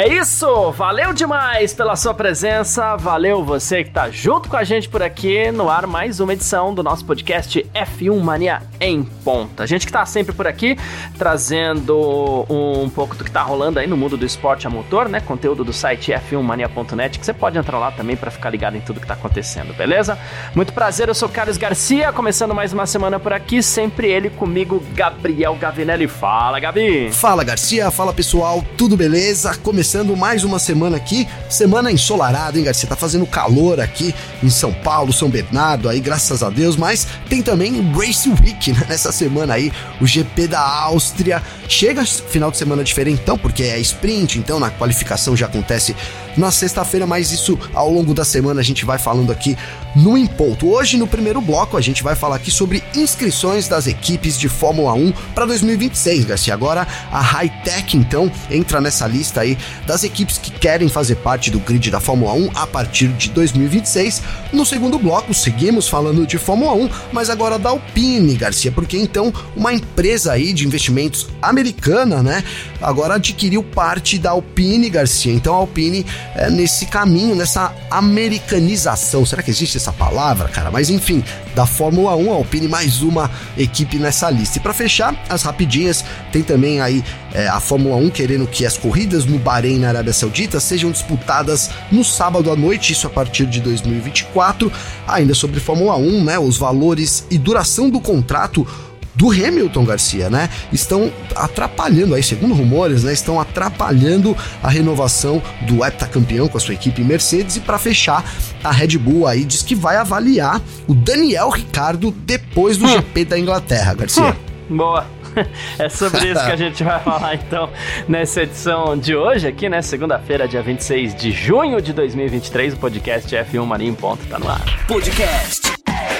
É isso! Valeu demais pela sua presença, valeu você que tá junto com a gente por aqui no ar mais uma edição do nosso podcast F1 Mania em ponta. A gente que tá sempre por aqui trazendo um pouco do que tá rolando aí no mundo do esporte a motor, né? Conteúdo do site f1mania.net que você pode entrar lá também para ficar ligado em tudo que tá acontecendo, beleza? Muito prazer, eu sou Carlos Garcia, começando mais uma semana por aqui, sempre ele comigo, Gabriel Gavinelli. Fala, Gabi! Fala, Garcia, fala pessoal, tudo beleza? começando mais uma semana aqui, semana ensolarada, hein, Garcia? Tá fazendo calor aqui em São Paulo, São Bernardo, aí, graças a Deus, mas tem também Race Week né? nessa semana aí, o GP da Áustria. Chega final de semana diferentão, porque é sprint, então na qualificação já acontece na sexta-feira, mas isso ao longo da semana a gente vai falando aqui no Imponto. Hoje, no primeiro bloco, a gente vai falar aqui sobre inscrições das equipes de Fórmula 1 para 2026, Garcia. Agora a Hightech, então, entra nessa lista aí das equipes que querem fazer parte do grid da Fórmula 1 a partir de 2026. No segundo bloco, seguimos falando de Fórmula 1, mas agora da Alpine, Garcia, porque então uma empresa aí de investimentos americana, né, agora adquiriu parte da Alpine, Garcia. Então a Alpine é nesse caminho, nessa americanização. Será que existe essa palavra, cara? Mas enfim, da Fórmula 1, a Alpine mais uma equipe nessa lista. E para fechar, as rapidinhas, tem também aí é, a Fórmula 1 querendo que as corridas no Bahrein, na Arábia Saudita, sejam disputadas no sábado à noite, isso a partir de 2024. Ainda sobre Fórmula 1, né, os valores e duração do contrato do Hamilton Garcia, né? Estão atrapalhando aí, segundo rumores, né? Estão atrapalhando a renovação do heptacampeão com a sua equipe Mercedes e para fechar, a Red Bull aí diz que vai avaliar o Daniel Ricardo depois do hum. GP da Inglaterra, Garcia. Hum. Boa. É sobre isso que a gente vai falar então nessa edição de hoje aqui, né? Segunda-feira, dia 26 de junho de 2023, o podcast F1 Mania em ponto tá no ar. Podcast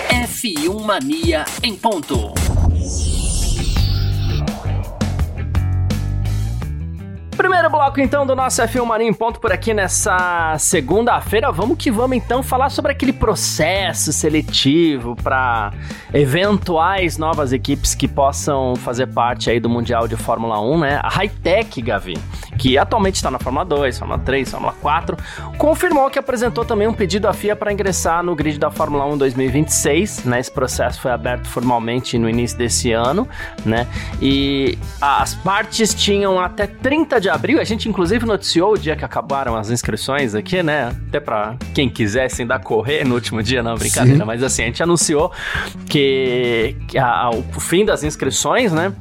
F1 Mania em ponto. Primeiro bloco então do nosso F1 Mania em ponto por aqui nessa segunda-feira. Vamos que vamos então falar sobre aquele processo seletivo para eventuais novas equipes que possam fazer parte aí do Mundial de Fórmula 1, né? A Hightech, Gavi, que atualmente está na Fórmula 2, Fórmula 3, Fórmula 4, confirmou que apresentou também um pedido à FIA para ingressar no grid da Fórmula 1 2026, né? Esse processo foi aberto formalmente no início desse ano, né? E as partes tinham até 30 de abril, a gente inclusive noticiou o dia que acabaram as inscrições aqui, né? Até para quem quisesse ainda correr no último dia, não, brincadeira, Sim. mas assim, a gente anunciou que, que a, a, o fim das inscrições, né?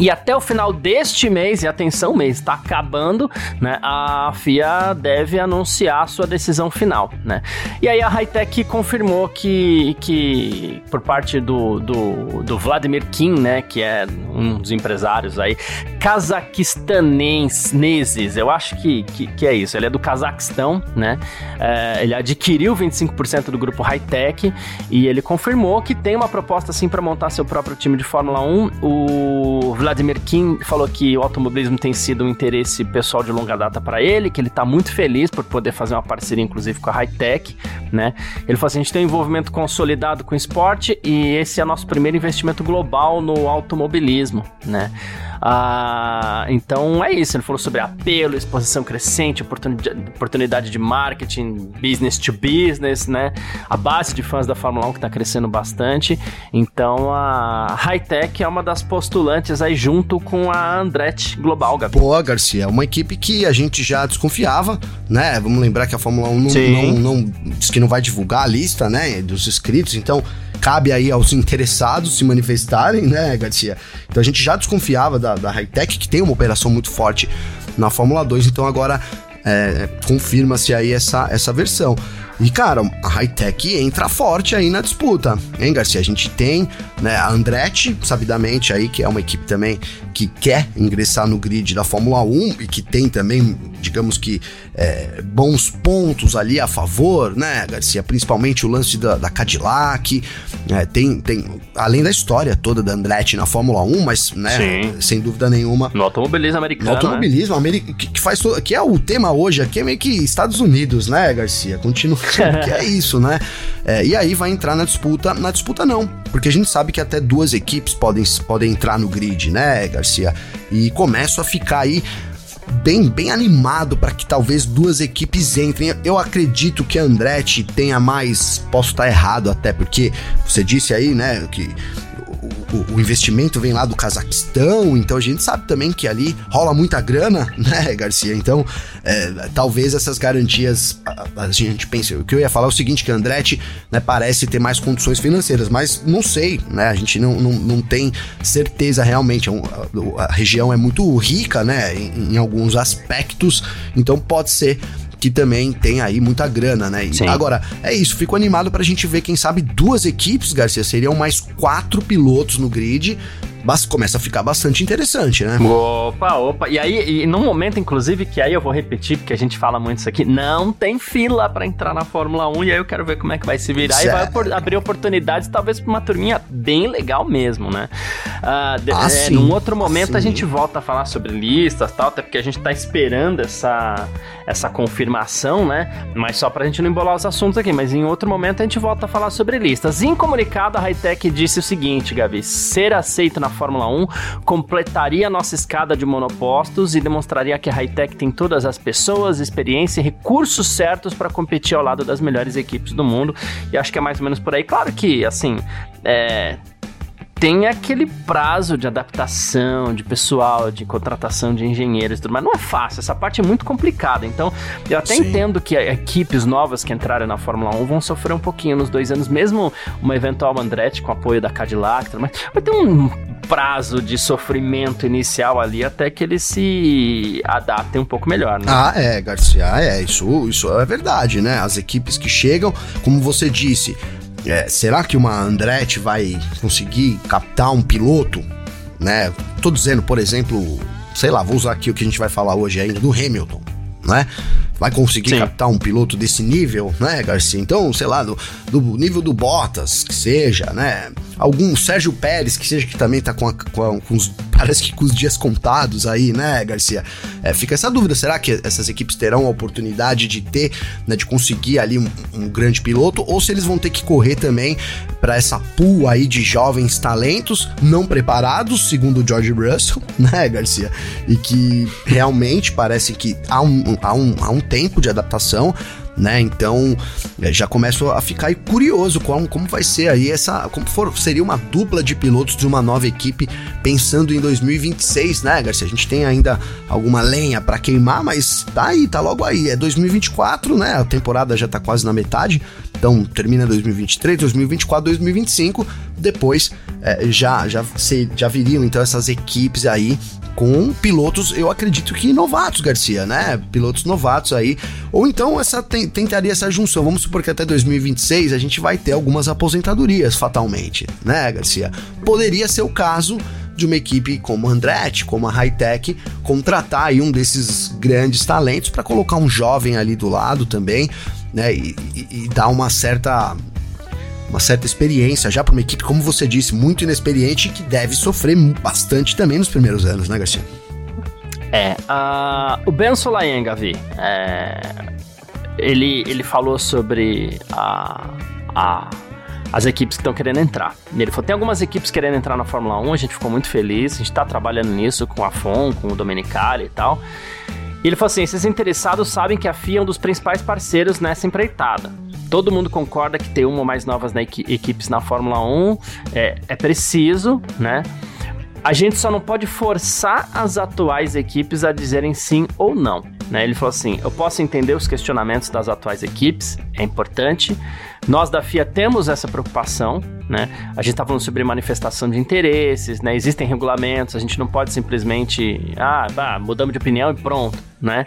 E até o final deste mês, e atenção, mês está acabando, né? A FIA deve anunciar a sua decisão final, né? E aí a Hightech confirmou que, que por parte do, do, do Vladimir Kim, né? Que é um dos empresários aí, cazaquistaneses, eu acho que, que, que, é isso, ele é do Cazaquistão, né? É, ele adquiriu 25% do grupo Hightech e ele confirmou que tem uma proposta assim para montar seu próprio time de Fórmula 1. O Vladimir Kim falou que o automobilismo tem sido um interesse pessoal de longa data para ele, que ele está muito feliz por poder fazer uma parceria, inclusive, com a Hightech, né? Ele falou assim: a gente tem um envolvimento consolidado com o esporte e esse é nosso primeiro investimento global no automobilismo, né? Ah, então é isso. Ele falou sobre apelo, exposição crescente, oportunidade, de marketing, business to business, né? A base de fãs da Fórmula 1 que está crescendo bastante. Então a Hightech é uma das postulantes aí junto com a Andretti Global, Gabi. Boa, Garcia. Uma equipe que a gente já desconfiava, né? Vamos lembrar que a Fórmula 1 não, não, não, diz que não vai divulgar a lista, né? Dos inscritos. Então cabe aí aos interessados se manifestarem, né, Garcia? Então a gente já desconfiava da, da Hightech, que tem uma operação muito forte na Fórmula 2, então agora é, confirma-se aí essa, essa versão. E, cara, a Hightech entra forte aí na disputa, hein, Garcia? A gente tem né, a Andretti, sabidamente aí, que é uma equipe também que quer ingressar no grid da Fórmula 1 e que tem também, digamos que, é, bons pontos ali a favor, né, Garcia? Principalmente o lance da, da Cadillac, é, tem, tem, além da história toda da Andretti na Fórmula 1, mas, né, Sim. sem dúvida nenhuma... No automobilismo americano, No automobilismo, né? que, que, faz que é o tema hoje aqui, é meio que Estados Unidos, né, Garcia? Continua que é isso, né? É, e aí vai entrar na disputa, na disputa não, porque a gente sabe que até duas equipes podem, podem entrar no grid, né, Garcia? E começo a ficar aí bem, bem animado para que talvez duas equipes entrem. Eu acredito que a Andretti tenha mais. Posso estar errado até, porque você disse aí, né, que o, o, investimento vem lá do Cazaquistão, então a gente sabe também que ali rola muita grana, né, Garcia? Então, é, talvez essas garantias, a, a, gente pense, o que eu ia falar é o seguinte, que a Andretti, né, parece ter mais condições financeiras, mas não sei, né, a gente não, não, não tem certeza realmente, a, é a região é muito rica, né, em, em alguns aspectos, então pode ser que também tem aí muita grana, né? Sim. Agora, é isso, fico animado pra gente ver, quem sabe, duas equipes, Garcia, seriam mais quatro pilotos no grid começa a ficar bastante interessante, né? Opa, opa. E aí, e num momento, inclusive, que aí eu vou repetir, porque a gente fala muito isso aqui, não tem fila para entrar na Fórmula 1, e aí eu quero ver como é que vai se virar. Certo. E vai abrir oportunidades, talvez, pra uma turminha bem legal mesmo, né? Uh, de, ah, é, sim. Num outro momento a gente volta a falar sobre listas e tal, até porque a gente tá esperando essa, essa confirmação, né? Mas só pra gente não embolar os assuntos aqui, mas em outro momento a gente volta a falar sobre listas. Em comunicado, a Hightech disse o seguinte, Gabi: ser aceito na Fórmula 1, completaria nossa escada de monopostos e demonstraria que a Hightech tem todas as pessoas, experiência e recursos certos para competir ao lado das melhores equipes do mundo. E acho que é mais ou menos por aí. Claro que, assim, é, tem aquele prazo de adaptação de pessoal, de contratação de engenheiros e tudo, mas não é fácil, essa parte é muito complicada. Então, eu até Sim. entendo que equipes novas que entrarem na Fórmula 1 vão sofrer um pouquinho nos dois anos, mesmo uma eventual Andretti com apoio da Cadillac, mas vai ter um prazo de sofrimento inicial ali até que eles se adaptem um pouco melhor, né? Ah, é, Garcia, é, isso, isso é verdade, né? As equipes que chegam, como você disse, é, será que uma Andretti vai conseguir captar um piloto? Né? Tô dizendo, por exemplo, sei lá, vou usar aqui o que a gente vai falar hoje ainda do Hamilton, né? Vai conseguir Sim. captar um piloto desse nível, né, Garcia? Então, sei lá, do, do nível do Bottas, que seja, né? algum Sérgio Pérez, que seja que também tá com, a, com, a, com, os. Parece que com os dias contados aí, né, Garcia? É, fica essa dúvida: será que essas equipes terão a oportunidade de ter, né, de conseguir ali um, um grande piloto, ou se eles vão ter que correr também para essa pool aí de jovens talentos não preparados, segundo o George Russell, né, Garcia? E que realmente parece que há um, há um, há um tempo de adaptação né? Então é, já começo a ficar curioso como, vai ser aí essa. Como for, seria uma dupla de pilotos de uma nova equipe pensando em 2026, né, Garcia? A gente tem ainda alguma lenha para queimar, mas tá aí, tá logo aí. É 2024, né? A temporada já tá quase na metade. Então termina 2023, 2024, 2025. Depois é, já, já, se, já viriam então essas equipes aí com pilotos, eu acredito que novatos, Garcia, né? Pilotos novatos aí. Ou então essa tentaria essa junção. Vamos supor que até 2026 a gente vai ter algumas aposentadorias fatalmente, né, Garcia? Poderia ser o caso de uma equipe como a Andretti, como a Hightech, contratar aí um desses grandes talentos para colocar um jovem ali do lado também, né? E, e, e dar uma certa uma certa experiência já para uma equipe, como você disse, muito inexperiente que deve sofrer bastante também nos primeiros anos, né, Garcia? É, uh, o Ben Solayen, Gavi, é, ele, ele falou sobre a, a, as equipes que estão querendo entrar. Ele falou: tem algumas equipes querendo entrar na Fórmula 1, a gente ficou muito feliz, a gente está trabalhando nisso com a FON, com o Domenicali e tal. E ele falou assim: esses interessados sabem que a FIA é um dos principais parceiros nessa empreitada todo mundo concorda que ter uma ou mais novas na equi equipes na Fórmula 1 é, é preciso, né? A gente só não pode forçar as atuais equipes a dizerem sim ou não. Né? Ele falou assim: eu posso entender os questionamentos das atuais equipes, é importante. Nós da FIA temos essa preocupação, né? A gente está falando sobre manifestação de interesses, né? Existem regulamentos, a gente não pode simplesmente, ah, bah, mudamos de opinião e pronto, né?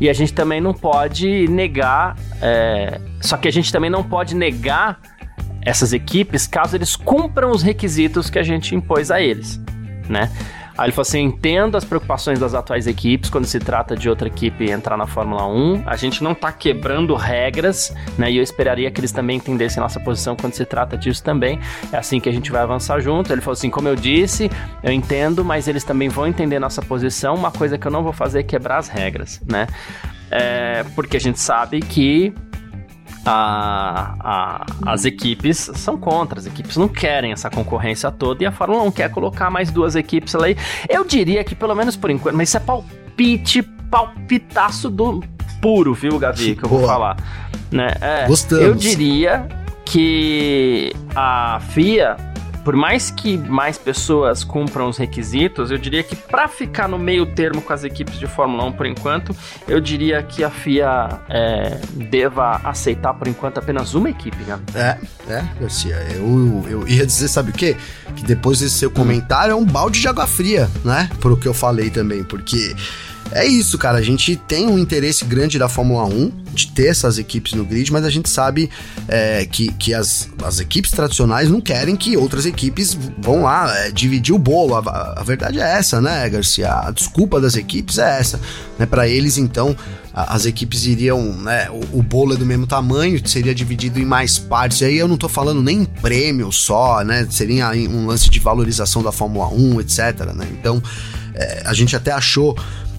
E a gente também não pode negar, é... só que a gente também não pode negar essas equipes caso eles cumpram os requisitos que a gente impôs a eles, né? Aí ele falou assim: entendo as preocupações das atuais equipes quando se trata de outra equipe entrar na Fórmula 1. A gente não tá quebrando regras, né? E eu esperaria que eles também entendessem nossa posição quando se trata disso também. É assim que a gente vai avançar junto. Ele falou assim: como eu disse, eu entendo, mas eles também vão entender nossa posição. Uma coisa que eu não vou fazer é quebrar as regras, né? É, porque a gente sabe que a, a, as equipes são contra, as equipes não querem essa concorrência toda e a Fórmula 1 quer colocar mais duas equipes ali. Eu diria que, pelo menos por enquanto, mas isso é palpite, palpitaço do puro, viu, Gavi, que eu vou falar. Né? É, Gostamos. Eu diria que a FIA por mais que mais pessoas cumpram os requisitos, eu diria que para ficar no meio termo com as equipes de Fórmula 1 por enquanto, eu diria que a FIA é, deva aceitar por enquanto apenas uma equipe, né? É, é, Garcia. Eu, eu ia dizer, sabe o quê? Que depois desse seu comentário é um balde de água fria, né? Por que eu falei também, porque é isso, cara. A gente tem um interesse grande da Fórmula 1 de ter essas equipes no grid, mas a gente sabe é, que, que as, as equipes tradicionais não querem que outras equipes vão lá é, dividir o bolo. A, a, verdade é essa, né, Garcia? A desculpa das equipes é essa. Né? Para eles, então, a, as equipes iriam, né? O, o, bolo é do mesmo tamanho, seria dividido em mais partes. E aí eu não tô falando nem em prêmio só, né? Seria um lance de valorização da Fórmula 1, etc. Né? Então, é, a gente até achou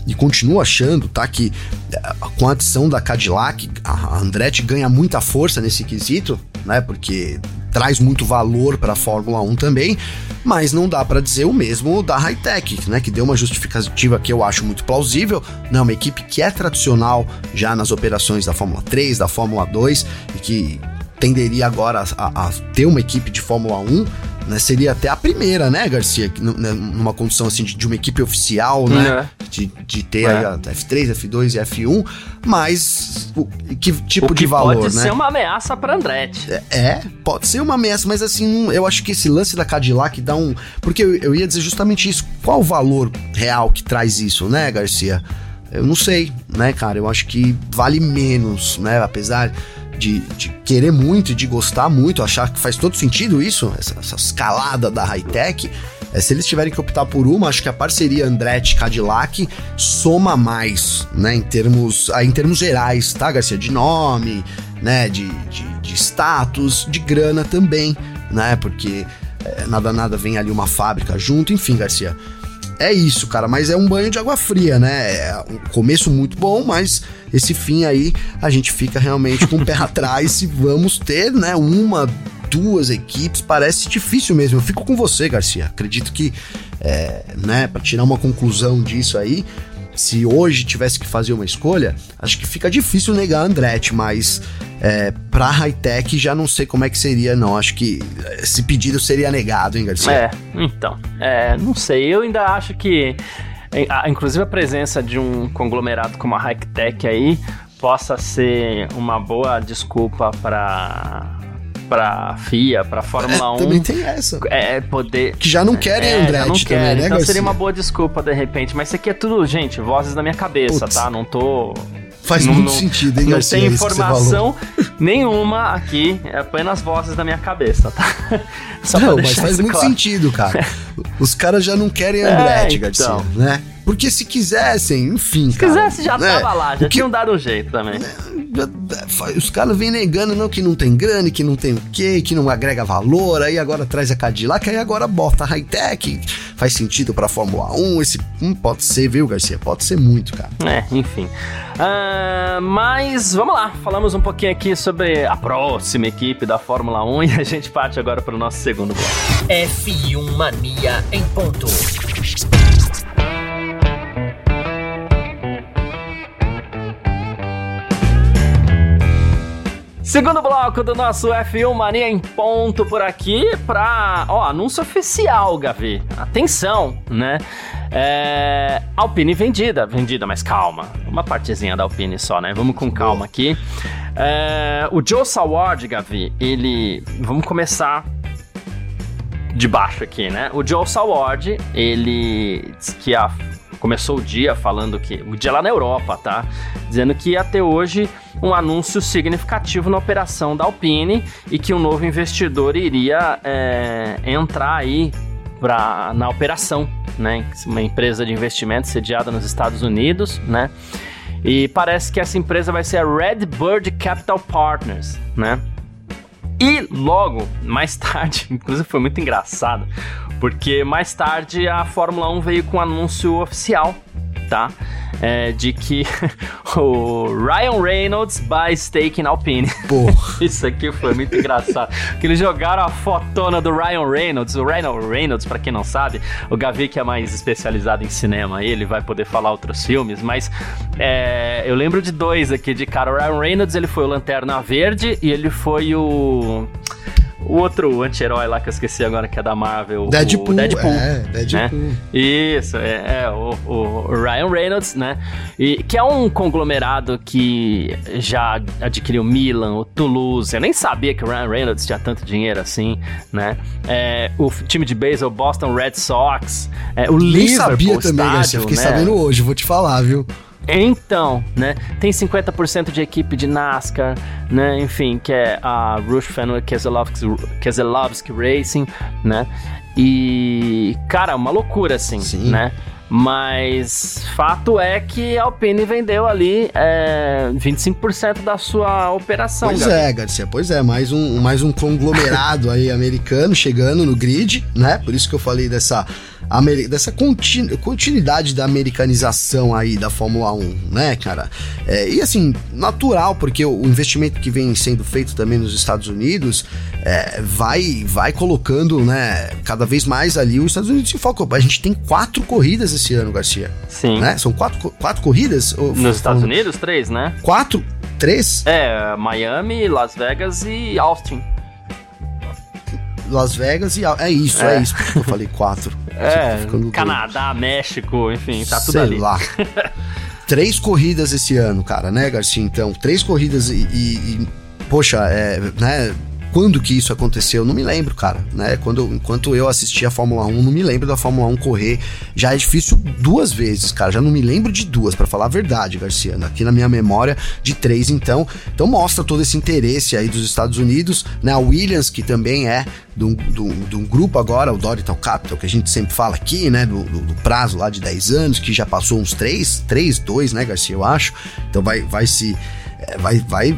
e continuo achando, tá? Que eh, com a adição da Cadillac, a Andretti ganha muita força nesse quesito, né? Porque traz muito valor para a Fórmula 1 também, mas não dá para dizer o mesmo da Hightech, né? Que deu uma justificativa que eu acho muito plausível. Não, uma equipe que é tradicional já nas operações da Fórmula 3, da Fórmula 2 e que tenderia agora a, a ter uma equipe de Fórmula 1 né, seria até a primeira, né, Garcia? Né, numa condição assim de, de uma equipe oficial, né? É. De, de ter é. a F3, F2 e F1, mas o, que tipo o que de valor, pode né? ser uma ameaça para Andretti. É, é, pode ser uma ameaça, mas assim, eu acho que esse lance da Cadillac dá um. Porque eu, eu ia dizer justamente isso. Qual o valor real que traz isso, né, Garcia? Eu não sei, né, cara? Eu acho que vale menos, né? Apesar de, de querer muito de gostar muito, achar que faz todo sentido isso, essa, essa escalada da high-tech. É, se eles tiverem que optar por uma, acho que a parceria Andretti Cadillac soma mais, né, em termos, em termos gerais, tá, Garcia? De nome, né, de, de, de status, de grana também, né, porque é, nada nada vem ali uma fábrica junto, enfim, Garcia é isso, cara, mas é um banho de água fria, né? É um começo muito bom, mas esse fim aí a gente fica realmente com o pé atrás se vamos ter, né, uma, duas equipes, parece difícil mesmo. Eu fico com você, Garcia. Acredito que, é, né, para tirar uma conclusão disso aí, se hoje tivesse que fazer uma escolha, acho que fica difícil negar a Andretti, mas é, pra high-tech já não sei como é que seria, não. Acho que esse pedido seria negado, hein, Garcia? É, então. É, não sei. Eu ainda acho que. Inclusive a presença de um conglomerado como a high-tech aí possa ser uma boa desculpa para pra FIA, pra Fórmula é, 1. Também tem essa. É, poder. Que já não querem é, Andretti não querem, também, né, Então Garcia? seria uma boa desculpa de repente. Mas isso aqui é tudo, gente, vozes da minha cabeça, Putz. tá? Não tô. Faz não, muito não, sentido, hein, Não Garcia, tem informação nenhuma aqui, é apenas vozes da minha cabeça, tá? Só não, mas faz muito claro. sentido, cara. Os caras já não querem Andretti, é, Garcia, então. né? Porque se quisessem, enfim. Se cara, quisesse, já né? tava lá, já que... tinham dado um jeito também. É, os caras vêm negando, não, que não tem grana, que não tem o quê, que não agrega valor, aí agora traz a Cadillac, aí agora bota a high-tech, faz sentido pra Fórmula 1, esse hum, pode ser, viu, Garcia? Pode ser muito, cara. É, enfim. Uh, mas vamos lá, falamos um pouquinho aqui sobre a próxima equipe da Fórmula 1 e a gente parte agora para o nosso segundo bloco. F1 Mania em ponto. Segundo bloco do nosso F1 Mania em ponto por aqui para, ó, anúncio oficial, Gavi. Atenção, né? É, Alpine vendida, vendida, mas calma. Uma partezinha da Alpine só, né? Vamos com calma aqui. É, o Joe Saward, Gavi, ele. Vamos começar de baixo aqui, né? O Joe Saward, ele diz que a, começou o dia falando que. O dia lá na Europa, tá? Dizendo que ia ter hoje um anúncio significativo na operação da Alpine e que um novo investidor iria é, entrar aí pra, na operação, né? Uma empresa de investimento sediada nos Estados Unidos, né? E parece que essa empresa vai ser a Redbird Capital Partners, né? E logo, mais tarde, inclusive foi muito engraçado, porque mais tarde a Fórmula 1 veio com um anúncio oficial, tá? É, de que o Ryan Reynolds buy stake in Alpine. Porra. Isso aqui foi muito engraçado. Que eles jogaram a fotona do Ryan Reynolds. O Ryan Reynolds, para quem não sabe, o Gavi que é mais especializado em cinema, ele vai poder falar outros filmes, mas é, eu lembro de dois aqui de cara. O Ryan Reynolds, ele foi o Lanterna Verde e ele foi o o outro anti-herói lá que eu esqueci agora, que é da Marvel. Deadpool. O Deadpool. É, Deadpool. Né? Isso, é, é o, o, Ryan Reynolds, né? E, que é um conglomerado que já adquiriu Milan, o Toulouse. Eu nem sabia que o Ryan Reynolds tinha tanto dinheiro assim, né? É, o time de beisebol Boston Red Sox. É, o Nem Liverpool sabia também, estádio, Garcia. Fiquei né? sabendo hoje, vou te falar, viu? Então, né? Tem 50% de equipe de NASCAR, né? Enfim, que é a Rush Fenway Keselowski, Keselowski Racing, né? E, cara, uma loucura, assim, Sim. né? Mas fato é que a Alpine vendeu ali é, 25% da sua operação. Pois Gabi. é, Garcia, pois é, mais um, mais um conglomerado aí americano chegando no grid, né? Por isso que eu falei dessa, dessa continu- continuidade da americanização aí da Fórmula 1, né, cara? É, e assim, natural, porque o, investimento que vem sendo feito também nos Estados Unidos é, vai, vai colocando, né, cada vez mais ali os Estados Unidos em foco. A gente tem quatro corridas esse ano, Garcia, Sim. né? São quatro, quatro corridas? Nos Estados Unidos, três, né? Quatro? Três? É, Miami, Las Vegas e Austin. Las Vegas e. É isso, é, É. isso. Eu falei quatro. Tá É, doido. Canadá, México, enfim, tá tudo Sei ali. lá. Três corridas esse ano, cara, né, Garcia? Então, três corridas e. e- e, poxa, é, né? Quando que isso aconteceu? Não me lembro, cara. Né? Quando, enquanto eu assisti a Fórmula 1, não me lembro da Fórmula 1 correr. Já é difícil duas vezes, cara. Já não me lembro de duas, pra falar a verdade, Garcia. Aqui na minha memória, de três, então. Então mostra todo esse interesse aí dos Estados Unidos, né? A Williams, que também é de um, de um- de um grupo agora, o Dorital Capital, que a gente sempre fala aqui, né? Do, do- do prazo lá de 10 anos, que já passou uns 3, 3, 2, né, Garcia, eu acho. Então vai, vai se. é, vai, vai.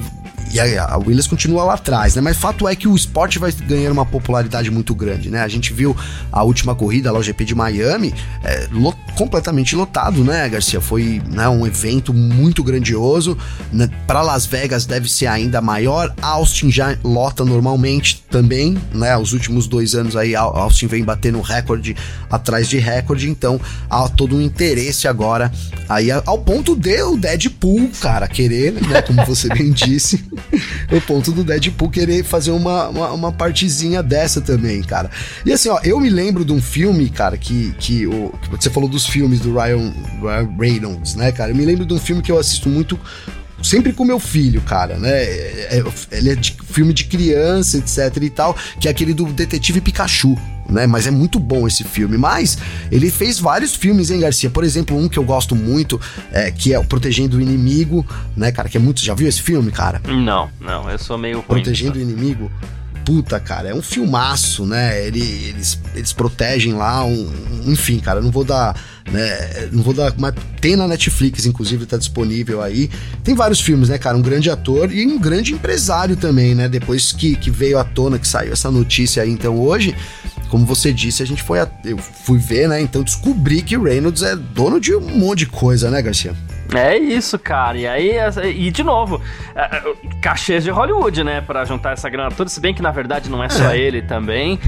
E a, a Williams continua lá atrás, né? Mas fato é que o esporte vai ganhando uma popularidade muito grande, né? A gente viu a última corrida lá, o GP de Miami, é, completamente lotado, né, Garcia? Foi né, um evento muito grandioso. Né? Para Las Vegas deve ser ainda maior. Austin já lota normalmente também, né? Os últimos dois anos aí, Au- Austin vem batendo recorde atrás de recorde, então há todo um interesse agora aí ao ponto de o Deadpool, cara, querer, né? Como você bem disse, o ponto do Deadpool querer fazer uma, uma, uma partezinha dessa também, cara. E assim, ó, eu me lembro de um filme, cara, que, que, o, que você falou dos filmes do Ryan, Ryan Reynolds, né, cara? Eu me lembro de um filme que eu assisto muito sempre com meu filho, cara, né? É- é- ele é de filme de criança, etc e tal, que é aquele do Detetive Pikachu. Né, mas é muito bom esse filme. Mas ele fez vários filmes, hein, Garcia? Por exemplo, um que eu gosto muito, é, que é o Protegendo o Inimigo, né, cara? Que é muito. Já viu esse filme, cara? Não, não, eu sou meio ruim. Protegendo o Inimigo. Puta, cara, é um filmaço, né? Ele- eles, eles protegem lá um, um- Enfim, cara, não vou dar. Né, não vou dar. Mas tem na Netflix, inclusive, tá disponível aí. Tem vários filmes, né, cara? Um grande ator e um grande empresário também, né? Depois que, que veio à tona, que saiu essa notícia aí, então hoje. Como você disse, a gente foi. a- eu fui ver, né? Então descobri que Reynolds é dono de um monte de coisa, né, Garcia? É isso, cara. E aí, e de novo, é, é, cachês de Hollywood, né? Pra juntar essa grana toda. Se bem que na verdade não é só É. ele também.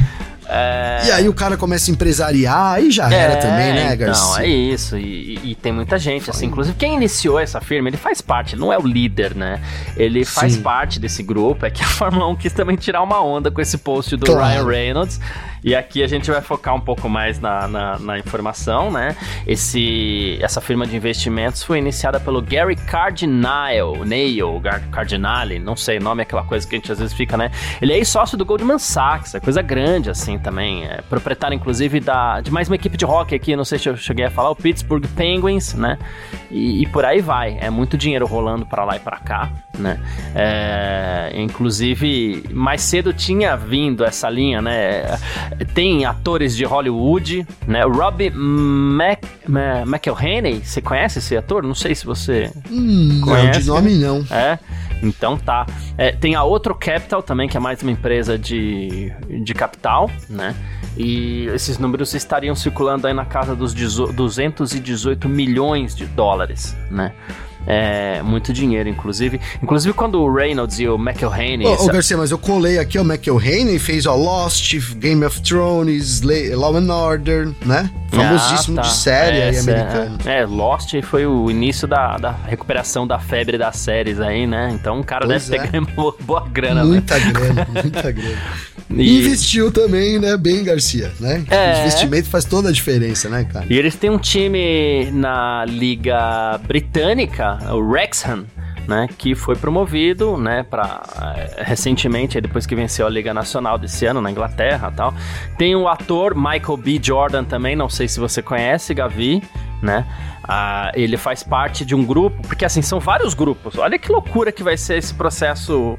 É... E aí o cara começa a empresariar, aí já era também, né, Garcia? Então, é isso. E, e- e tem muita gente, assim. Inclusive, quem iniciou essa firma, ele faz parte, não é o líder, né? Ele faz Sim. parte desse grupo. É que a Fórmula 1 quis também tirar uma onda com esse post do Claro. Ryan Reynolds. E aqui a gente vai focar um pouco mais na, na, na, informação, né? Esse, essa firma de investimentos foi iniciada pelo Gary Cardinale, Nail, Cardinale, não sei, o nome é aquela coisa que a gente às vezes fica, né? Ele é sócio do Goldman Sachs, é coisa grande assim também. É proprietário, inclusive, da, de mais uma equipe de hockey aqui, não sei se eu cheguei a falar, o Pittsburgh Penguins, né? E, e por aí vai. É muito dinheiro rolando para lá e para cá, né? É, inclusive, mais cedo tinha vindo essa linha, né? Tem atores de Hollywood, né? Robbie Mac, McElhenney, você conhece esse ator? Não sei se você hum, conhece. Não, de nome não. É, então tá. É, tem a Outro Capital também, que é mais uma empresa de, de capital, né? E esses números estariam circulando aí na casa dos 218 milhões de dólares, né? É, muito dinheiro, inclusive. Inclusive quando o Reynolds e o McElhaney... Ô, essa... Garcia, mas eu colei aqui, o McElhaney fez ó, Lost, Game of Thrones, Law and Order, né? Famosíssimo ah, tá. de série é, aí americano. É, é, Lost foi o início da, da recuperação da febre das séries aí, né? Então o cara pois deve é. ter ganho boa grana, Muita né? grana, muita grana. E... Investiu também, né? Bem, Garcia, né? É. O investimento faz toda a diferença, né, cara? E eles têm um time na Liga Britânica, o Wrexham, né, que foi promovido, né, para eh, recentemente, depois que venceu a Liga Nacional desse ano na Inglaterra, tal. Tem o ator Michael B. Jordan também, não sei se você conhece, Gavi, né? Ah, ele faz parte de um grupo, porque assim são vários grupos. Olha que loucura que vai ser esse processo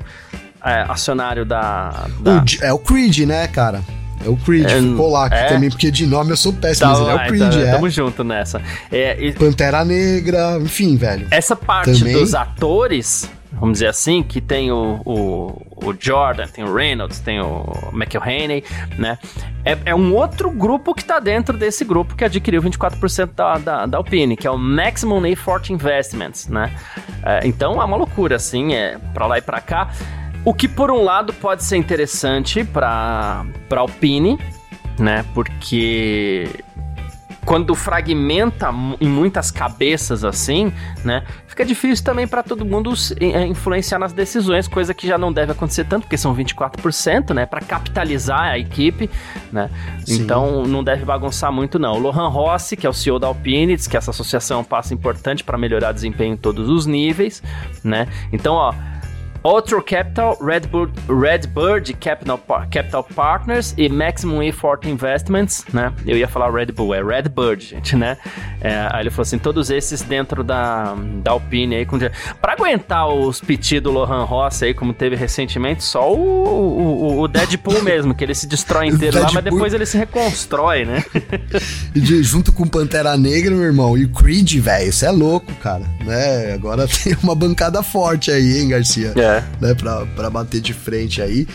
é, acionário da. da... É o Creed, né, cara? É o Creed, é, ficou lá aqui é? também, porque de nome eu sou péssimo, tá, mas ele é o Creed, tá, é. Tamo junto nessa. É, e... Pantera Negra, enfim, velho. Essa parte também... dos atores, vamos dizer assim, que tem o, o, o, Jordan, tem o Reynolds, tem o McElhaney, né? É, é, um outro grupo que tá dentro desse grupo que adquiriu 24% da, da, da Alpine, que é o Maximum Effort Investments, né? É, então é uma loucura, assim, é pra lá e pra cá. O que, por um lado, pode ser interessante para Alpine, né? Porque quando fragmenta em muitas cabeças assim, né? Fica difícil também para todo mundo é, influenciar nas decisões, coisa que já não deve acontecer tanto, porque são 24%, né? Para capitalizar a equipe, né? Sim. Então não deve bagunçar muito, não. O Lohan Rossi, que é o CEO da Alpine, diz que essa associação é um passo importante para melhorar desempenho em todos os níveis, né? Então, ó Outro Capital, Redbird, Redbird Capital, Capital Partners e Maximum Effort Investments, né? Eu ia falar Red Bull, é Redbird, gente, né? É, aí ele falou assim, todos esses dentro da, da Alpine aí. Com... Pra aguentar os piti do Lohan Ross aí, como teve recentemente, só o, o, o Deadpool mesmo, que ele se destrói inteiro lá, mas depois ele se reconstrói, né? e junto com Pantera Negra, meu irmão, e o Creed, velho, isso é louco, cara, né? Agora tem uma bancada forte aí, hein, Garcia? É. É. Né, pra, pra bater de frente aí.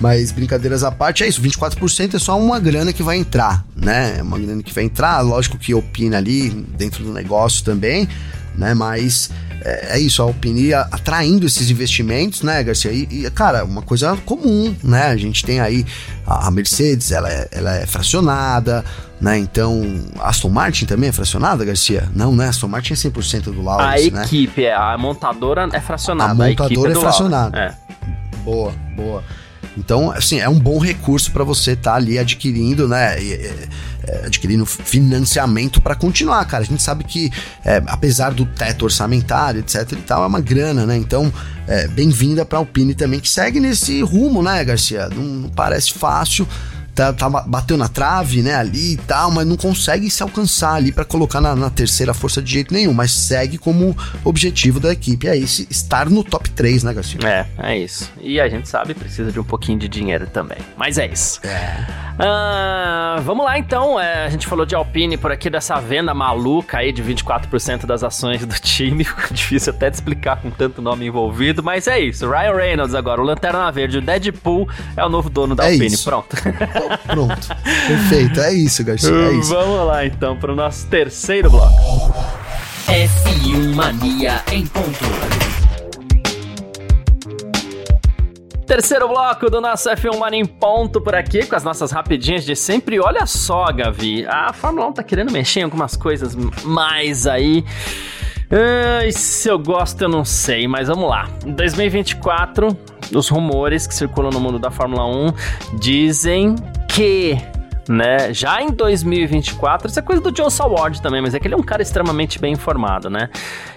Mas brincadeiras à parte, é isso. 24% é só uma grana que vai entrar, né? É uma grana que vai entrar, lógico que opina ali dentro do negócio também, né? Mas é, é isso, a Alpine atraindo esses investimentos, né, Garcia? E, e, cara, uma coisa comum, né? A gente tem aí a, a Mercedes, ela é, ela é fracionada, né? Então, a Aston Martin também é fracionada, Garcia? Não, né? Aston Martin é 100% do Lawrence, A né? equipe, né? a montadora é fracionada. A montadora a é, é fracionada. É. Boa, boa. Então, assim, é um bom recurso para você estar tá ali adquirindo, né? É, adquirindo financiamento para continuar, cara. A gente sabe que, é, apesar do teto orçamentário, etc e tal, é uma grana, né? Então, é, bem-vinda para a Alpine também, que segue nesse rumo, né, Garcia? Não, não parece fácil tá, tá, bateu na trave, né, ali e tal, mas não consegue se alcançar ali para colocar na, na, terceira força de jeito nenhum, mas segue como objetivo da equipe, é esse, estar no top 3, né, Garcia? É, é isso. E a gente sabe, precisa de um pouquinho de dinheiro também, mas é isso. É. Ah, vamos lá então, é, a gente falou de Alpine por aqui, dessa venda maluca aí de 24% das ações do time, difícil até de explicar com tanto nome envolvido, mas é isso, Ryan Reynolds agora, o Lanterna Verde, o Deadpool é o novo dono da é Alpine, isso. pronto. Pronto. Perfeito. É isso, Garcia. É isso. Vamos lá então para o nosso terceiro bloco. F1 Mania em ponto. Terceiro bloco do nosso F1 Mania em ponto por aqui, com as nossas rapidinhas de sempre. Olha só, Gavi, a Fórmula 1 tá querendo mexer em algumas coisas mais aí. Ai, se eu gosto, eu não sei, mas vamos lá. Em 2024, os rumores que circulam no mundo da Fórmula 1 dizem que né? Já em 2024, isso é coisa do Joe Saward também, mas é que ele é um cara extremamente bem informado, né?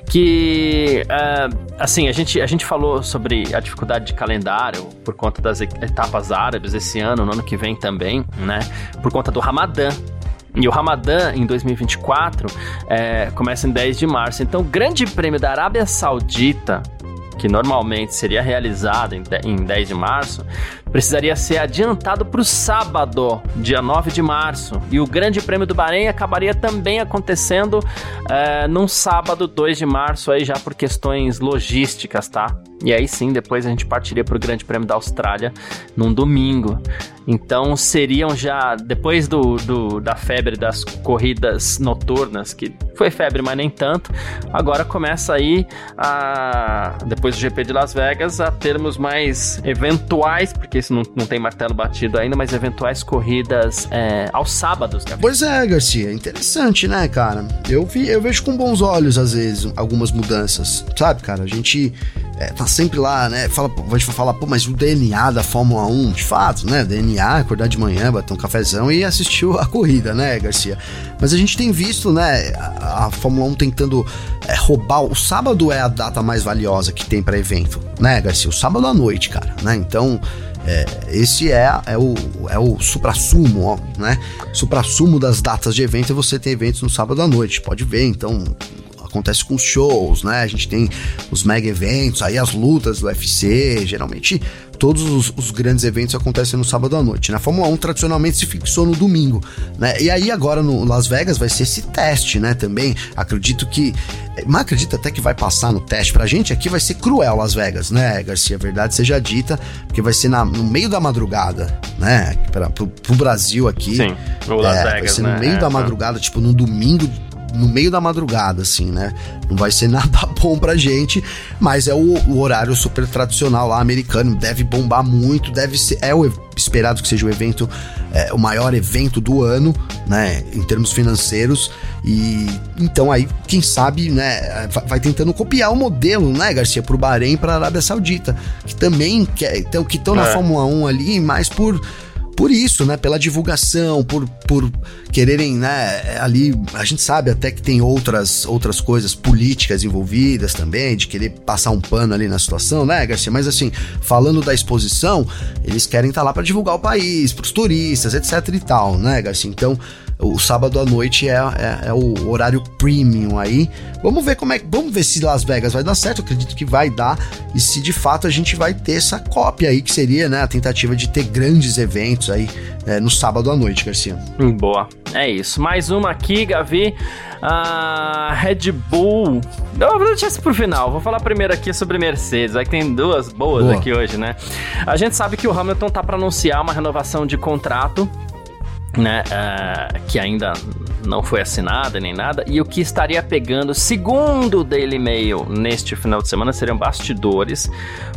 Que, uh, assim, a gente, a gente falou sobre a dificuldade de calendário por conta das etapas árabes esse ano, no ano que vem também, né? Por conta do Ramadã, e o Ramadã, em 2024, é, começa em 10 de março. Então, o Grande Prêmio da Arábia Saudita que normalmente seria realizado em 10 de março, precisaria ser adiantado para o sábado, dia 9 de março. E o Grande Prêmio do Bahrein acabaria também acontecendo é, num sábado, 2 de março, aí já por questões logísticas, tá? E aí sim, depois a gente partiria para o Grande Prêmio da Austrália num domingo. Então seriam já, depois do, do, da febre das corridas noturnas, que foi febre, mas nem tanto, agora começa aí, a, depois do GP de Las Vegas, a termos mais eventuais, porque não, não tem martelo batido ainda, mas eventuais corridas é, aos sábados. Gabriel. Pois é, Garcia, interessante, né, cara? Eu, vi, eu vejo com bons olhos, às vezes, algumas mudanças, sabe, cara? A gente é, tá sempre lá, né? Fala, a gente falar, pô, mas o DNA da Fórmula 1, de fato, né? DNA, acordar de manhã, bater um cafezão e assistir a corrida, né, Garcia? Mas a gente tem visto, né, a, a Fórmula 1 tentando é, roubar. O sábado é a data mais valiosa que tem para evento, né, Garcia? O sábado à noite, cara, né? Então. É, esse é, é o, é o supra-sumo, né? Supra-sumo das datas de evento é você ter eventos no sábado à noite. Pode ver, então, acontece com os shows, né? A gente tem os mega eventos, aí as lutas do UFC, geralmente todos os, os, grandes eventos acontecem no sábado à noite. Na né? Fórmula 1 tradicionalmente se fixou no domingo, né? E aí agora no Las Vegas vai ser esse teste, né? Também acredito que, mas acredito até que vai passar no teste pra gente. Aqui vai ser cruel Las Vegas, né, Garcia? A verdade seja dita, porque vai ser na, no meio da madrugada, né? Pra, pro, pro Brasil aqui. Sim, no Las é, Vegas, vai ser no né? meio é, da madrugada, tipo no domingo no meio da madrugada, assim, né? Não vai ser nada bom pra gente, mas é o, o horário super tradicional lá americano, deve bombar muito, deve ser, é o esperado que seja o evento, é, o maior evento do ano, né, em termos financeiros, e então aí, quem sabe, né, vai tentando copiar o modelo, né, Garcia, pro Bahrein e pra Arábia Saudita, que também quer, então, que estão na é. Fórmula 1 ali, mais por por isso, né? Pela divulgação, por, por quererem, né? Ali, a gente sabe até que tem outras, outras coisas políticas envolvidas também, de querer passar um pano ali na situação, né, Garcia? Mas assim, falando da exposição, eles querem estar tá lá para divulgar o país, para os turistas, etc e tal, né, Garcia? Então, o sábado à noite é, é, é, o horário premium aí. Vamos ver como é vamos ver se Las Vegas vai dar certo. Eu acredito que vai dar e se de fato a gente vai ter essa cópia aí que seria, né, a tentativa de ter grandes eventos aí é, no sábado à noite, Garcia. Hum, boa, é isso. Mais uma aqui, Gavi. A Red Bull. Eu vou deixar isso pro final. Vou falar primeiro aqui sobre Mercedes. Aí tem duas boas Boa. aqui hoje, né? A gente sabe que o Hamilton tá para anunciar uma renovação de contrato né, uh, que ainda não foi assinada nem nada, e o que estaria pegando, segundo o Daily Mail, neste final de semana, seriam bastidores,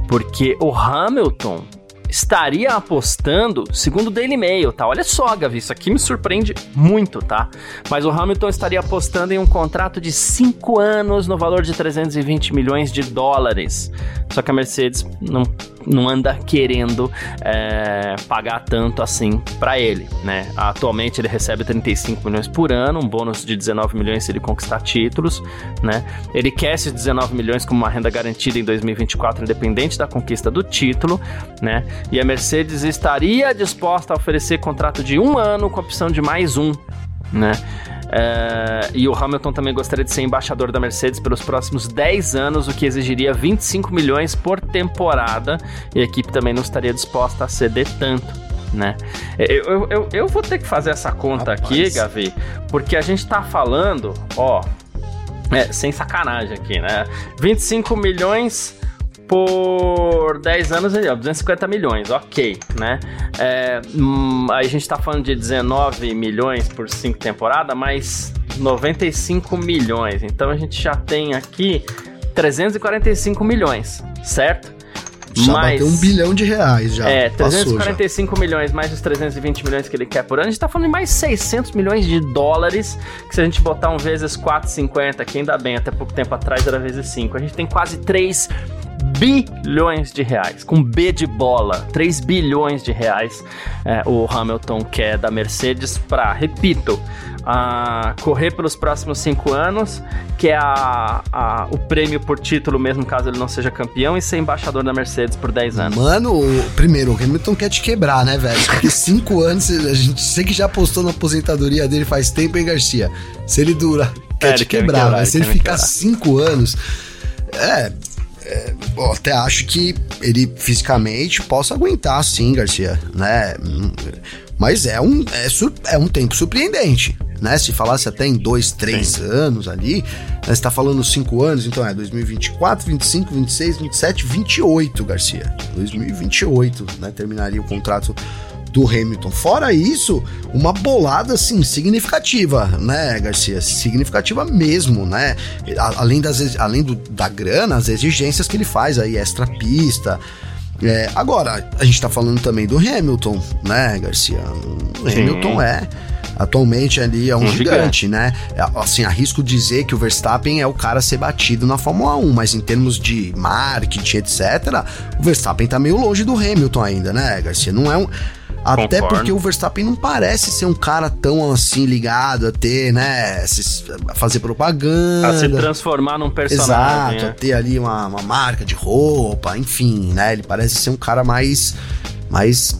porque o Hamilton estaria apostando, segundo o Daily Mail, tá? Olha só, Gavi, isso aqui me surpreende muito, tá? Mas o Hamilton estaria apostando em um contrato de 5 anos no valor de 320 milhões de dólares. Só que a Mercedes não não anda querendo é, pagar tanto assim para ele, né? Atualmente ele recebe 35 milhões por ano, um bônus de 19 milhões se ele conquistar títulos, né? Ele quer esses 19 milhões como uma renda garantida em 2024, independente da conquista do título, né? E a Mercedes estaria disposta a oferecer contrato de um ano com opção de mais um, né? É, e o Hamilton também gostaria de ser embaixador da Mercedes pelos próximos 10 anos, o que exigiria 25 milhões por temporada, e a equipe também não estaria disposta a ceder tanto. Né? Eu, eu, eu, eu vou ter que fazer essa conta Rapaz. aqui, Gavi, porque a gente tá falando, ó, é, sem sacanagem aqui, né? 25 milhões por 10 anos, ó, 250 milhões, ok, né? É, hum, aí a gente tá falando de 19 milhões por 5 temporadas, mais 95 milhões. Então a gente já tem aqui 345 milhões, certo? Já mais, um bilhão de reais já. É, 345 já. milhões mais os 320 milhões que ele quer por ano. A gente tá falando de mais 600 milhões de dólares, que se a gente botar um vezes 4,50, que ainda bem, até pouco tempo atrás era vezes 5, a gente tem quase 3 bilhões de reais, com B de bola, 3 bilhões de reais é, o Hamilton quer da Mercedes para, repito, a correr pelos próximos cinco anos, que é a, a, o prêmio por título, mesmo caso ele não seja campeão, e ser embaixador da Mercedes por 10 anos. Mano, primeiro, o Hamilton quer te quebrar, né, velho? Porque cinco anos, a gente sei que já apostou na aposentadoria dele faz tempo, hein, Garcia? Se ele dura, quer é, te quebrar, quebrar, mas se ele ficar cinco anos. É, é, bom, até acho que ele fisicamente possa aguentar, sim, Garcia, né? Mas é um, é, é um tempo surpreendente, né? Se falasse até em dois, três sim. anos ali, né? você tá falando cinco anos, então é 2024, 25, 26, 27, 28, Garcia. 2028, né? Terminaria o contrato do Hamilton. Fora isso, uma bolada assim significativa, né, Garcia? Significativa mesmo, né? Além das além do, da grana, as exigências que ele faz aí extra pista. É, agora, a gente tá falando também do Hamilton, né, Garcia? O Hamilton é atualmente ali é um, um gigante, gigante, né? É, assim, arrisco dizer que o Verstappen é o cara a ser batido na Fórmula 1, mas em termos de marketing, etc., o Verstappen tá meio longe do Hamilton ainda, né, Garcia? Não é um até Concordo. porque o Verstappen não parece ser um cara tão assim ligado a ter, né? a fazer propaganda. A se transformar num personagem. Exato, é. a ter ali uma, uma marca de roupa, enfim, né? Ele parece ser um cara mais. mais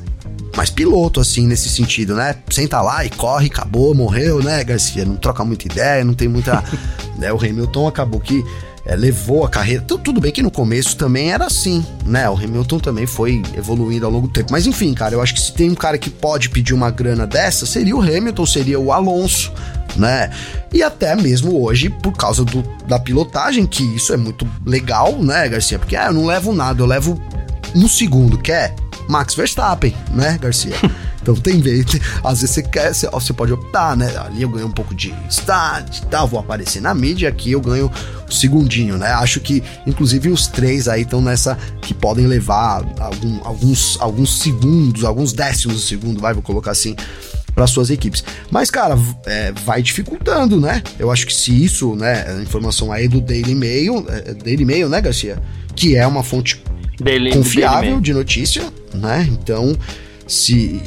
mais piloto, assim, nesse sentido, né? Senta lá e corre, acabou, morreu, né, Garcia? Não troca muita ideia, não tem muita. né? O Hamilton acabou que é, levou a carreira. Tudo bem que no começo também era assim, né? O Hamilton também foi evoluindo ao longo do tempo. Mas enfim, cara, eu acho que se tem um cara que pode pedir uma grana dessa, seria o Hamilton, seria o Alonso, né? E até mesmo hoje, por causa do, da pilotagem, que isso é muito legal, né, Garcia? Porque ah, eu não levo nada, eu levo um segundo, quer? Max Verstappen, né, Garcia? Então tem vez, às vezes você quer, você, você pode optar, né? Ali eu ganho um pouco de start e tal, vou aparecer na mídia, aqui eu ganho um segundinho, né? Acho que, inclusive, os três aí estão nessa que podem levar algum, alguns, alguns segundos, alguns décimos de segundo, vai, vou colocar assim, para suas equipes. Mas, cara, é, vai dificultando, né? Eu acho que se isso, né, a informação aí do Daily Mail, é, Daily Mail, né, Garcia? Que é uma fonte Daily, confiável Daily de notícia, né? Então, se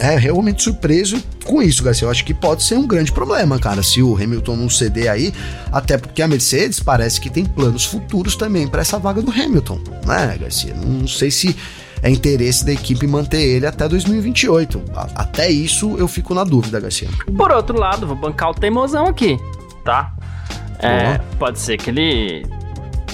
é realmente surpreso com isso, Garcia. Eu acho que pode ser um grande problema, cara, se o Hamilton não ceder aí, até porque a Mercedes parece que tem planos futuros também para essa vaga do Hamilton, né, Garcia? Não sei se é interesse da equipe manter ele até 2028. Até isso eu fico na dúvida, Garcia. Por outro lado, vou bancar o teimosão aqui, tá? É, pode ser que ele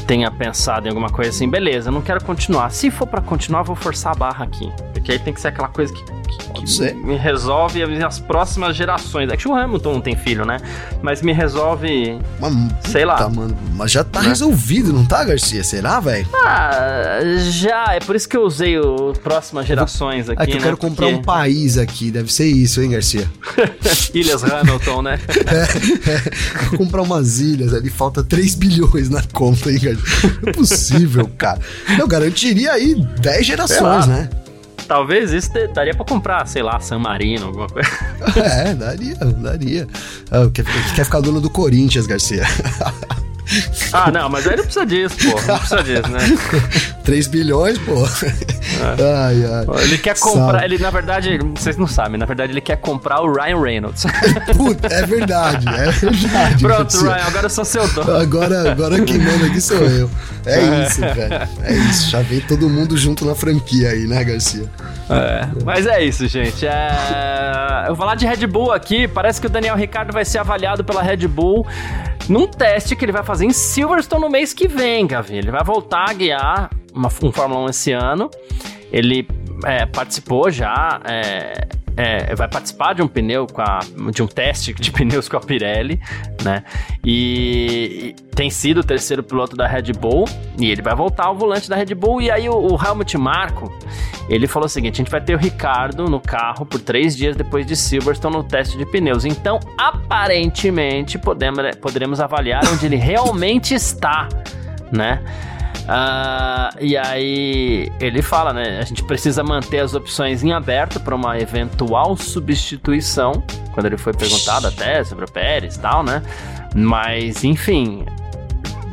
tenha pensado em alguma coisa assim, beleza, eu não quero continuar. Se for para continuar, vou forçar a barra aqui. Porque aí tem que ser aquela coisa que, que, que me resolve as próximas gerações. É que o Hamilton não tem filho, né? Mas me resolve. Mas, sei lá. Mano, mas já tá né? resolvido, não tá, Garcia? Será, velho? Ah, já. É por isso que eu usei o próximas gerações aqui. É que eu né? quero comprar Porque... um país aqui. Deve ser isso, hein, Garcia? ilhas Hamilton, né? é, é. Vou comprar umas ilhas ali. Falta 3 bilhões na conta, hein, Garcia? Não é possível, cara. Eu garantiria aí 10 gerações, né? Talvez isso daria pra comprar, sei lá, San Marino, alguma coisa. É, daria, daria. Ah, quer, quer ficar dono do Corinthians, Garcia. Ah, não, mas aí não precisa disso, pô. Não precisa disso, né? 3 bilhões, pô. É. Ai, ai. Ele quer comprar, Sabe. ele na verdade, vocês não sabem, na verdade ele quer comprar o Ryan Reynolds. Puta, é verdade, é verdade. Pronto, Ryan, agora eu sou seu dono. Agora, agora quem manda aqui sou eu. É, é isso, velho. É isso, já vem todo mundo junto na franquia aí, né, Garcia? É, mas é isso, gente. É... Eu vou falar de Red Bull aqui. Parece que o Daniel Ricardo vai ser avaliado pela Red Bull num teste que ele vai fazer em Silverstone no mês que vem, Gavi. Ele vai voltar a guiar uma, um Fórmula 1 esse ano. Ele é, participou já é, é, vai participar de um pneu com a, de um teste de pneus com a Pirelli, né? E, e, tem sido o terceiro piloto da Red Bull e ele vai voltar ao volante da Red Bull. E aí o, o Helmut Marko ele falou o seguinte: a gente vai ter o Ricardo no carro por três dias depois de Silverstone no teste de pneus. Então, aparentemente, podemos, poderemos avaliar onde ele realmente está, né? Uh, e aí ele fala, né? A gente precisa manter as opções em aberto para uma eventual substituição. Quando ele foi perguntado até sobre o Pérez e tal, né? Mas, enfim,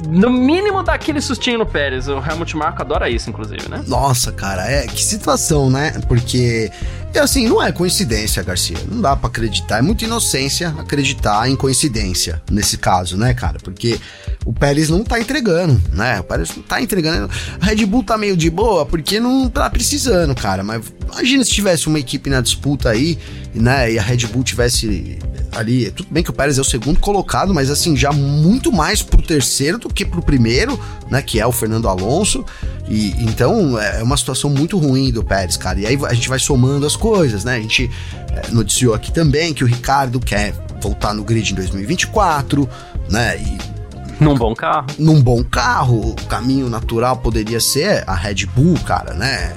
no mínimo dá aquele sustinho no Pérez. O Helmut Marko adora isso, inclusive, né? Nossa, cara, é que situação, né? Porque e assim, não é coincidência, Garcia. Não dá para acreditar. É muita inocência acreditar em coincidência nesse caso, né, cara? Porque o Pérez não tá entregando, né? O Pérez não tá entregando. A Red Bull tá meio de boa porque não tá precisando, cara. Mas imagina se tivesse uma equipe na disputa aí, né? E a Red Bull tivesse ali. Tudo bem que o Pérez é o segundo colocado, mas assim, já muito mais pro terceiro do que pro primeiro, né? Que é o Fernando Alonso. E então é uma situação muito ruim do Pérez, cara. E aí a gente vai somando as coisas, né? A gente é, noticiou aqui também que o Ricardo quer voltar no grid em 2024, né? E num bom carro. Num bom carro, o caminho natural poderia ser a Red Bull, cara, né?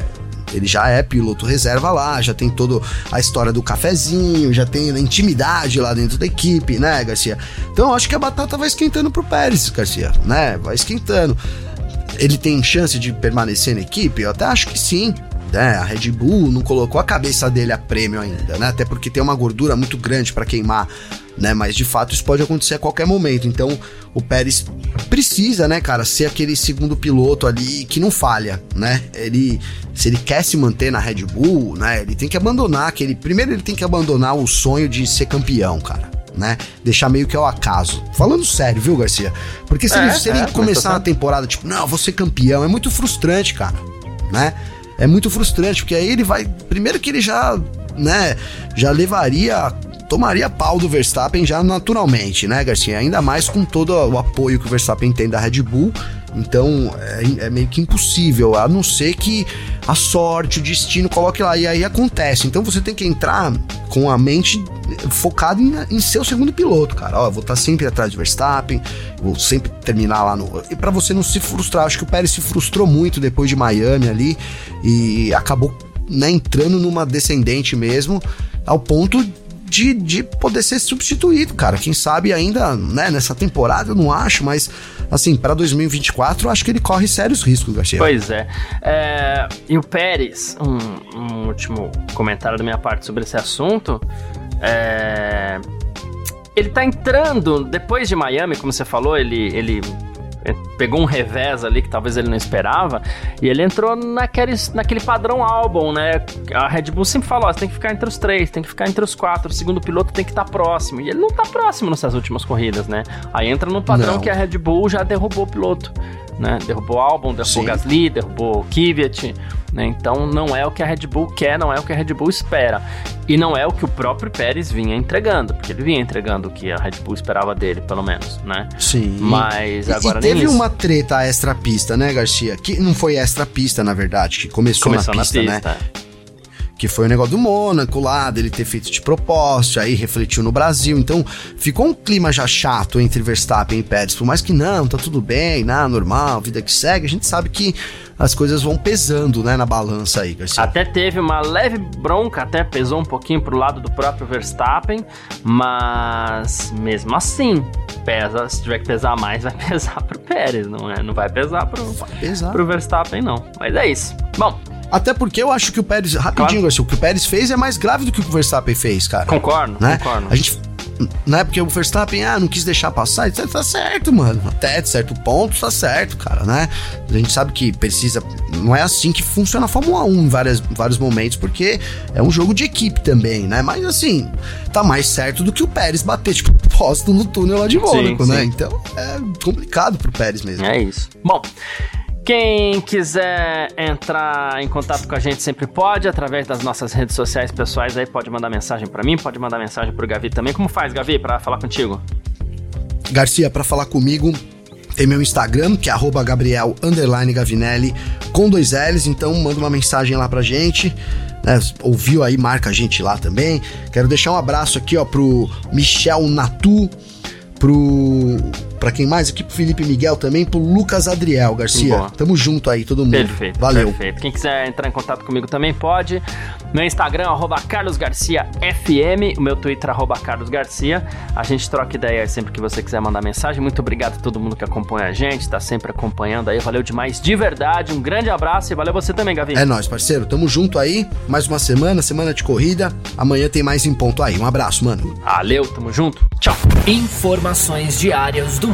Ele já é piloto reserva lá, já tem toda a história do cafezinho, já tem a intimidade lá dentro da equipe, né, Garcia? Então acho que a batata vai esquentando pro Pérez, Garcia, né? Vai esquentando. Ele tem chance de permanecer na equipe? Eu até acho que sim. Né? A Red Bull não colocou a cabeça dele a prêmio ainda, né? Até porque tem uma gordura muito grande para queimar né? Mas de fato isso pode acontecer a qualquer momento. Então o Pérez precisa, né, cara, ser aquele segundo piloto ali que não falha, né? Ele se ele quer se manter na Red Bull, né, ele tem que abandonar aquele, primeiro ele tem que abandonar o sonho de ser campeão, cara. Né? Deixar meio que ao acaso. Falando sério, viu, Garcia? Porque se é, ele, se ele é, começar a temporada, tipo, não, vou ser campeão, é muito frustrante, cara. Né? É muito frustrante, porque aí ele vai. Primeiro que ele já, né, já levaria tomaria pau do Verstappen já naturalmente, né, Garcia? Ainda mais com todo o apoio que o Verstappen tem da Red Bull. Então é, é, meio que impossível, a não ser que a sorte, o destino coloque lá. E aí acontece. Então você tem que entrar com a mente focada em, em ser o segundo piloto, cara. Ó, vou estar sempre atrás do Verstappen, vou sempre terminar lá no. E para você não se frustrar, acho que o Pérez se frustrou muito depois de Miami ali e acabou né, entrando numa descendente mesmo, ao ponto de, de poder ser substituído, cara. Quem sabe ainda, né, nessa temporada eu não acho, mas assim, para 2024 eu acho que ele corre sérios riscos, Garcia. Pois é. é e o Pérez, um, um, último comentário da minha parte sobre esse assunto. É, ele tá entrando, depois de Miami, como você falou, ele, ele pegou um revés ali que talvez ele não esperava, e ele entrou naquele, naquele padrão álbum, né? A Red Bull sempre falou: você tem que ficar entre os três, tem que ficar entre os quatro, o segundo piloto tem que estar tá próximo. E ele não está próximo nessas últimas corridas, né? Aí entra no padrão não. que a Red Bull já derrubou o piloto né? Derrubou o álbum, derrubou o Gasly, derrubou o Kvyat, né? Então não é o que a Red Bull quer, não é o que a Red Bull espera. E não é o que o próprio Pérez vinha entregando, porque ele vinha entregando o que a Red Bull esperava dele, pelo menos, né? Sim. Mas agora e teve uma treta extra pista, né, Garcia? Que não foi extra pista, na verdade, que começou, começou na, pista, na pista, né? Que foi o negócio do Mônaco lá, dele ter feito de propósito, aí refletiu no Brasil. Então ficou um clima já chato entre Verstappen e Pérez. Por mais que não, tá tudo bem, não, normal, vida que segue, a gente sabe que as coisas vão pesando, né, na balança aí, Garcia. Até teve uma leve bronca, até pesou um pouquinho pro lado do próprio Verstappen, mas mesmo assim, pesa, se tiver que pesar mais, vai pesar pro Pérez, não é? Não vai pesar pro, vai pesar. pro Verstappen, não. Mas é isso. Bom, até porque eu acho que o Pérez, rapidinho, claro. o que o Pérez fez é mais grave do que o que o Verstappen fez, cara. Concordo, né? concordo. A gente não é porque o Verstappen, ah, não quis deixar passar, isso tá certo, mano. Até de certo ponto tá certo, cara, né? A gente sabe que precisa. Não é assim que funciona a Fórmula 1 em várias, vários momentos, porque é um jogo de equipe também, né? Mas assim, tá mais certo do que o Pérez bater, tipo, posto no túnel lá de Mônaco, né? Então é complicado pro Pérez mesmo. É isso. Bom. Quem quiser entrar em contato com a gente sempre pode, através das nossas redes sociais pessoais aí, pode mandar mensagem para mim, pode mandar mensagem pro Gavi também. Como faz, Gavi, para falar contigo? Garcia, para falar comigo, tem meu Instagram, que é Gabriel Gavinelli, com dois L's, então manda uma mensagem lá pra gente. Né, ouviu aí, marca a gente lá também. Quero deixar um abraço aqui, ó, pro Michel Natu, pro para quem mais aqui, pro Felipe Miguel também, pro Lucas Adriel Garcia. Boa. Tamo junto aí, todo mundo. Perfeito. Valeu. Perfeito. Quem quiser entrar em contato comigo também pode. Meu Instagram, arroba carlosgarciafm. O meu Twitter, arroba carlosgarcia. A gente troca ideia sempre que você quiser mandar mensagem. Muito obrigado a todo mundo que acompanha a gente, tá sempre acompanhando aí. Valeu demais, de verdade. Um grande abraço e valeu você também, Gavi. É nóis, parceiro. Tamo junto aí. Mais uma semana, semana de corrida. Amanhã tem mais em ponto aí. Um abraço, mano. Valeu, tamo junto. Tchau. Informa Informações diárias do